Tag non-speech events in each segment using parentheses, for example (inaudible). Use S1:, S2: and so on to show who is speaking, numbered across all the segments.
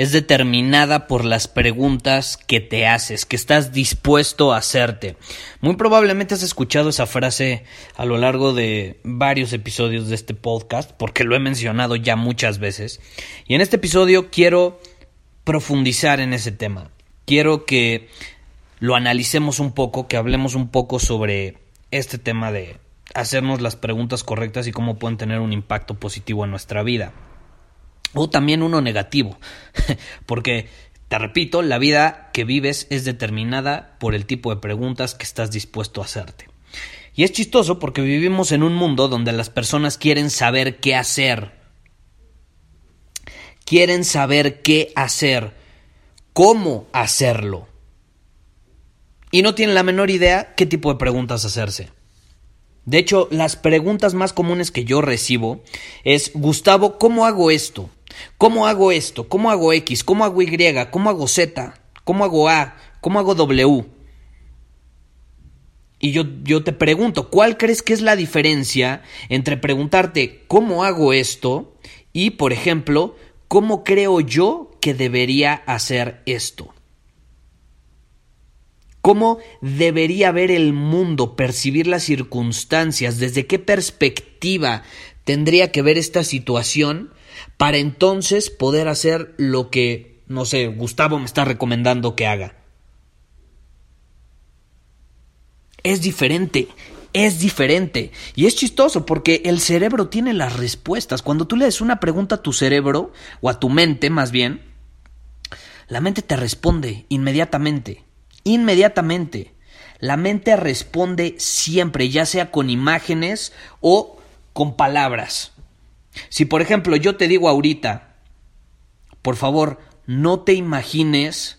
S1: es determinada por las preguntas que te haces, que estás dispuesto a hacerte. Muy probablemente has escuchado esa frase a lo largo de varios episodios de este podcast, porque lo he mencionado ya muchas veces. Y en este episodio quiero profundizar en ese tema. Quiero que lo analicemos un poco, que hablemos un poco sobre este tema de hacernos las preguntas correctas y cómo pueden tener un impacto positivo en nuestra vida o también uno negativo, (laughs) porque, te repito, la vida que vives es determinada por el tipo de preguntas que estás dispuesto a hacerte. Y es chistoso porque vivimos en un mundo donde las personas quieren saber qué hacer. Quieren saber qué hacer, cómo hacerlo. Y no tienen la menor idea qué tipo de preguntas hacerse. De hecho, las preguntas más comunes que yo recibo es, Gustavo, ¿cómo hago esto? ¿Cómo hago esto? ¿Cómo hago X? ¿Cómo hago Y? ¿Cómo hago Z? ¿Cómo hago A? ¿Cómo hago W? Y yo, yo te pregunto, ¿cuál crees que es la diferencia entre preguntarte cómo hago esto y, por ejemplo, cómo creo yo que debería hacer esto? ¿Cómo debería ver el mundo, percibir las circunstancias? ¿Desde qué perspectiva tendría que ver esta situación para entonces poder hacer lo que, no sé, Gustavo me está recomendando que haga. Es diferente, es diferente. Y es chistoso porque el cerebro tiene las respuestas. Cuando tú le des una pregunta a tu cerebro, o a tu mente más bien, la mente te responde inmediatamente. Inmediatamente. La mente responde siempre, ya sea con imágenes o con palabras. Si por ejemplo yo te digo ahorita, por favor, no te imagines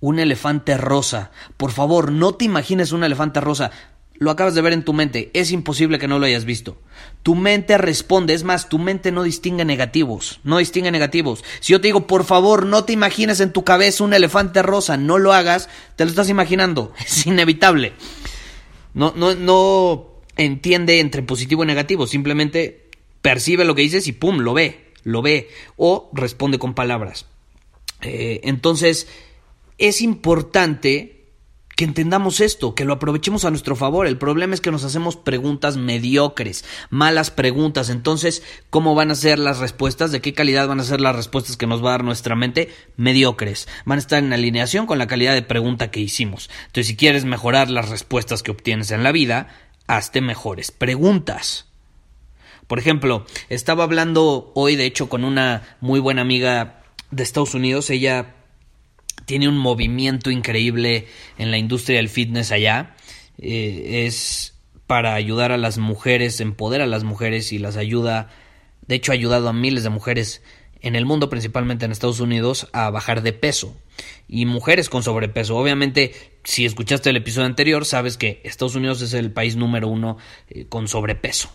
S1: un elefante rosa. Por favor, no te imagines un elefante rosa. Lo acabas de ver en tu mente. Es imposible que no lo hayas visto. Tu mente responde. Es más, tu mente no distingue negativos. No distingue negativos. Si yo te digo, por favor, no te imagines en tu cabeza un elefante rosa. No lo hagas. Te lo estás imaginando. (laughs) Es inevitable. No, no, no entiende entre positivo y negativo. Simplemente percibe lo que dices y pum, lo ve, lo ve o responde con palabras. Eh, entonces, es importante que entendamos esto, que lo aprovechemos a nuestro favor. El problema es que nos hacemos preguntas mediocres, malas preguntas. Entonces, ¿cómo van a ser las respuestas? ¿De qué calidad van a ser las respuestas que nos va a dar nuestra mente? Mediocres. Van a estar en alineación con la calidad de pregunta que hicimos. Entonces, si quieres mejorar las respuestas que obtienes en la vida, hazte mejores preguntas. Por ejemplo, estaba hablando hoy, de hecho, con una muy buena amiga de Estados Unidos. Ella tiene un movimiento increíble en la industria del fitness allá. Eh, es para ayudar a las mujeres, empodera a las mujeres y las ayuda. De hecho, ha ayudado a miles de mujeres en el mundo, principalmente en Estados Unidos, a bajar de peso. Y mujeres con sobrepeso. Obviamente, si escuchaste el episodio anterior, sabes que Estados Unidos es el país número uno eh, con sobrepeso.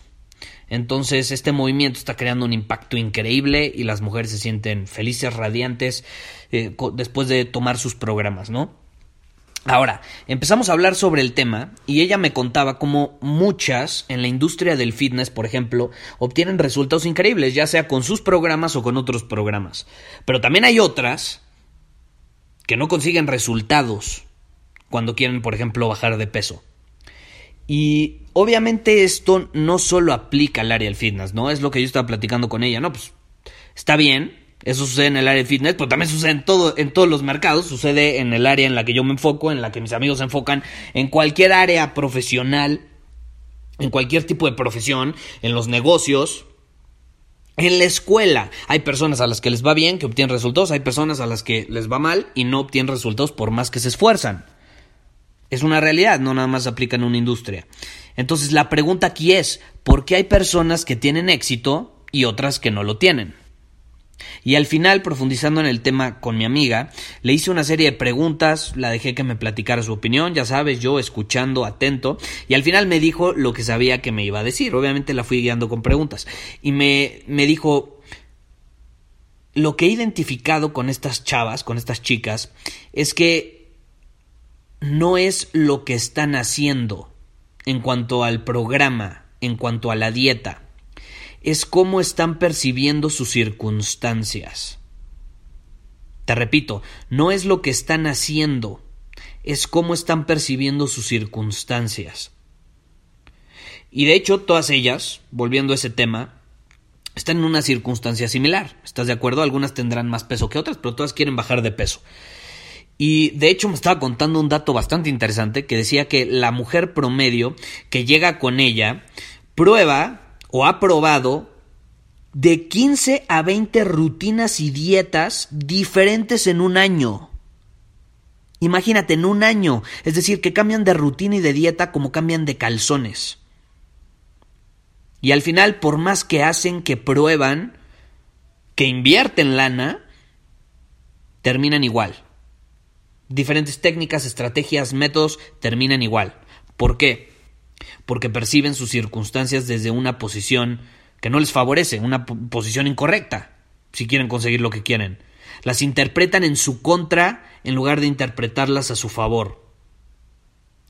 S1: Entonces este movimiento está creando un impacto increíble y las mujeres se sienten felices, radiantes eh, después de tomar sus programas, ¿no? Ahora, empezamos a hablar sobre el tema y ella me contaba cómo muchas en la industria del fitness, por ejemplo, obtienen resultados increíbles, ya sea con sus programas o con otros programas. Pero también hay otras que no consiguen resultados cuando quieren, por ejemplo, bajar de peso. Y obviamente esto no solo aplica al área del fitness, ¿no? Es lo que yo estaba platicando con ella, ¿no? Pues está bien Eso sucede en el área de fitness, pero también sucede en, todo, en todos los mercados. Sucede en el área en la que yo me enfoco, en la que mis amigos se enfocan, en cualquier área profesional, en cualquier tipo de profesión, en los negocios, en la escuela. Hay personas a las que les va bien, que obtienen resultados, hay personas a las que les va mal y no obtienen resultados por más que se esfuerzan. Es una realidad, no nada más aplica en una industria. Entonces la pregunta aquí es, ¿por qué hay personas que tienen éxito y otras que no lo tienen? Y al final, profundizando en el tema con mi amiga, le hice una serie de preguntas, la dejé que me platicara su opinión, ya sabes, yo escuchando, atento, y al final me dijo lo que sabía que me iba a decir. Obviamente la fui guiando con preguntas. Y me, me dijo, lo que he identificado con estas chavas, con estas chicas, es que no es lo que están haciendo en cuanto al programa, en cuanto a la dieta es cómo están percibiendo sus circunstancias. Te repito, no es lo que están haciendo, es cómo están percibiendo sus circunstancias. Y de hecho, todas ellas, volviendo a ese tema, están en una circunstancia similar. ¿Estás de acuerdo? Algunas tendrán más peso que otras, pero todas quieren bajar de peso. Y de hecho me estaba contando un dato bastante interesante que decía que la mujer promedio que llega con ella prueba o ha probado de 15 a 20 rutinas y dietas diferentes en un año. Imagínate, en un año. Es decir, que cambian de rutina y de dieta como cambian de calzones. Y al final, por más que hacen, que prueban, que invierten lana, terminan igual. Diferentes técnicas, estrategias, métodos terminan igual. ¿Por qué? porque perciben sus circunstancias desde una posición que no les favorece, una posición incorrecta, si quieren conseguir lo que quieren. Las interpretan en su contra en lugar de interpretarlas a su favor.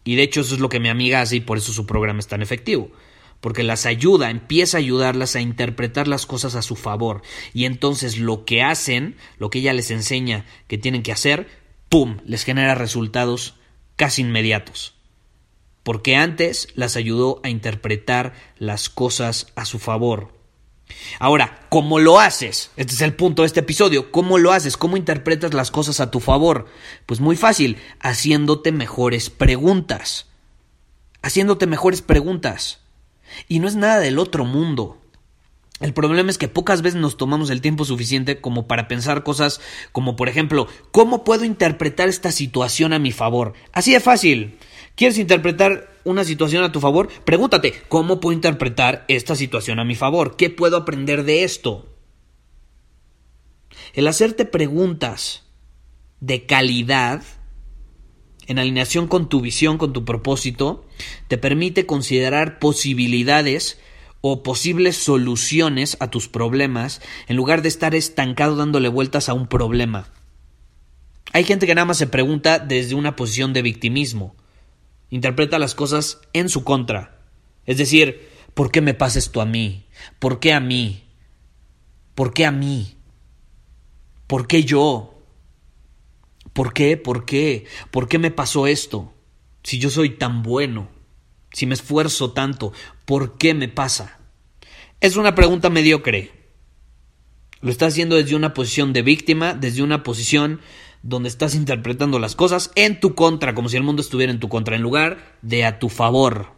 S1: Y de hecho eso es lo que mi amiga hace y por eso su programa es tan efectivo. Porque las ayuda, empieza a ayudarlas a interpretar las cosas a su favor. Y entonces lo que hacen, lo que ella les enseña que tienen que hacer, ¡pum!, les genera resultados casi inmediatos porque antes las ayudó a interpretar las cosas a su favor. Ahora, ¿cómo lo haces? Este es el punto de este episodio. ¿Cómo lo haces? ¿Cómo interpretas las cosas a tu favor? Pues muy fácil, haciéndote mejores preguntas. Haciéndote mejores preguntas. Y no es nada del otro mundo. El problema es que pocas veces nos tomamos el tiempo suficiente como para pensar cosas como, por ejemplo, ¿cómo puedo interpretar esta situación a mi favor? Así de fácil. ¿Quieres interpretar una situación a tu favor? Pregúntate, ¿cómo puedo interpretar esta situación a mi favor? ¿Qué puedo aprender de esto? El hacerte preguntas de calidad, en alineación con tu visión, con tu propósito, te permite considerar posibilidades o posibles soluciones a tus problemas en lugar de estar estancado dándole vueltas a un problema. Hay gente que nada más se pregunta desde una posición de victimismo interpreta las cosas en su contra. Es decir, ¿por qué me pasa esto a mí? ¿Por qué a mí? ¿Por qué a mí? ¿Por qué yo? ¿Por qué? ¿Por qué? ¿Por qué me pasó esto? Si yo soy tan bueno, si me esfuerzo tanto, ¿por qué me pasa? Es una pregunta mediocre. Lo está haciendo desde una posición de víctima, desde una posición donde estás interpretando las cosas en tu contra, como si el mundo estuviera en tu contra, en lugar de a tu favor.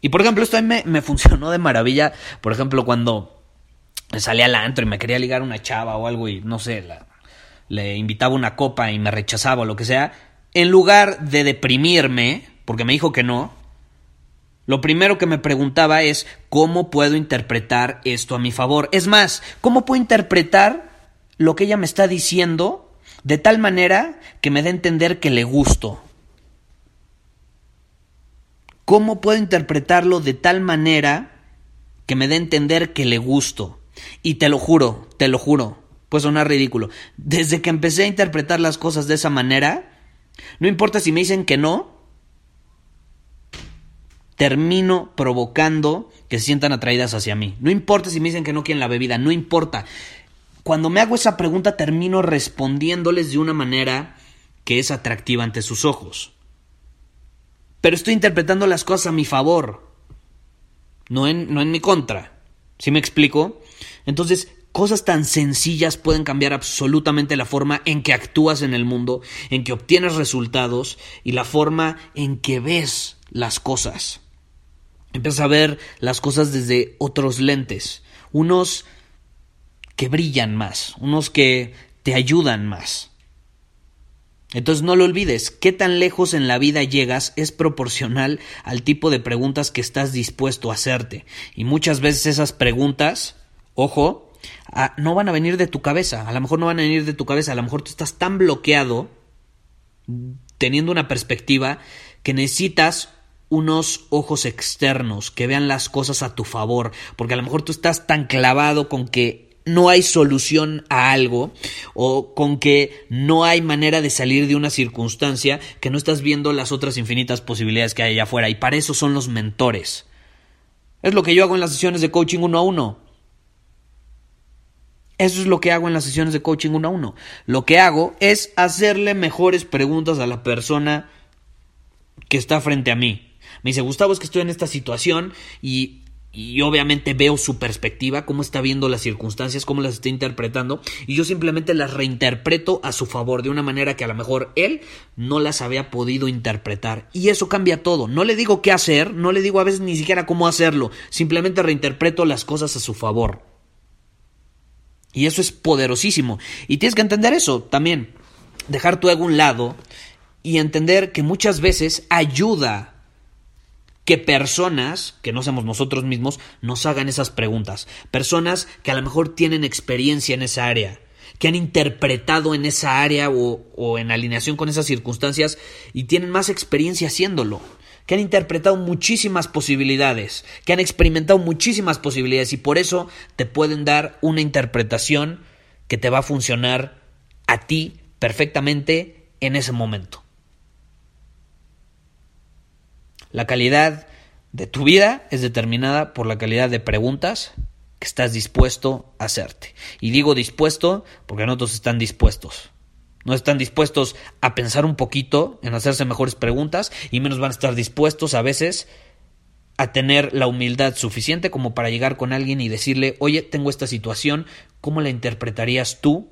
S1: Y por ejemplo, esto a mí me, (laughs) funcionó de maravilla, por ejemplo, cuando salía al antro y me quería ligar una chava o algo y no sé, le invitaba una copa y me rechazaba o lo que sea, en lugar de deprimirme, porque me dijo que no, lo primero que me preguntaba es cómo puedo interpretar esto a mi favor. Es más, ¿cómo puedo interpretar lo que ella me está diciendo de tal manera que me dé a entender que le gusto. ¿Cómo puedo interpretarlo de tal manera que me dé a entender que le gusto? Y te lo juro, te lo juro, pues sonar ridículo. Desde que empecé a interpretar las cosas de esa manera, no importa si me dicen que no, termino provocando que se sientan atraídas hacia mí. No importa si me dicen que no quieren la bebida, no importa. Cuando me hago esa pregunta termino respondiéndoles de una manera que es atractiva ante sus ojos. Pero estoy interpretando las cosas a mi favor, no en, no en mi contra. ¿Sí me explico? Entonces, Cosas tan sencillas pueden cambiar absolutamente la forma en que actúas en el mundo, en que obtienes resultados y la forma en que ves las cosas. Empiezas a ver las cosas desde otros lentes, unos que brillan más, unos que te ayudan más. Entonces no lo olvides, qué tan lejos en la vida llegas es proporcional al tipo de preguntas que estás dispuesto a hacerte. Y muchas veces esas preguntas, ojo, no van a venir de tu cabeza, a lo mejor no van a venir de tu cabeza, a lo mejor tú estás tan bloqueado teniendo una perspectiva que necesitas unos ojos externos que vean las cosas a tu favor, porque a lo mejor tú estás tan clavado con que no hay solución a algo o con que no hay manera de salir de una circunstancia que no estás viendo las otras infinitas posibilidades que hay allá afuera y para eso son los mentores. Es lo que yo hago en las sesiones de coaching uno a uno. Eso es lo que hago en las sesiones de coaching uno a uno. Lo que hago es hacerle mejores preguntas a la persona que está frente a mí. Me dice, Gustavo, es que estoy en esta situación y, y obviamente veo su perspectiva, cómo está viendo las circunstancias, cómo las está interpretando, y yo simplemente las reinterpreto a su favor de una manera que a lo mejor él no las había podido interpretar. Y eso cambia todo. No le digo qué hacer, no le digo a veces ni siquiera cómo hacerlo, simplemente reinterpreto las cosas a su favor. Y eso es poderosísimo. Y tienes que entender eso también. Dejar tu ego a un lado y entender que muchas veces ayuda que personas, que no somos nosotros mismos, nos hagan esas preguntas. Personas que a lo mejor tienen experiencia en esa área, que han interpretado en esa área o, o en alineación con esas circunstancias y tienen más experiencia haciéndolo que han interpretado muchísimas posibilidades, que han experimentado muchísimas posibilidades y por eso te pueden dar una interpretación que te va a funcionar a ti perfectamente en ese momento. La calidad de tu vida es determinada por la calidad de preguntas que estás dispuesto a hacerte. Y digo dispuesto porque no todos están dispuestos no están dispuestos a pensar un poquito en hacerse mejores preguntas y menos van a estar dispuestos a veces a tener la humildad suficiente como para llegar con alguien y decirle, oye, tengo esta situación, ¿cómo la interpretarías tú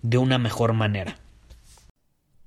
S1: de una mejor manera?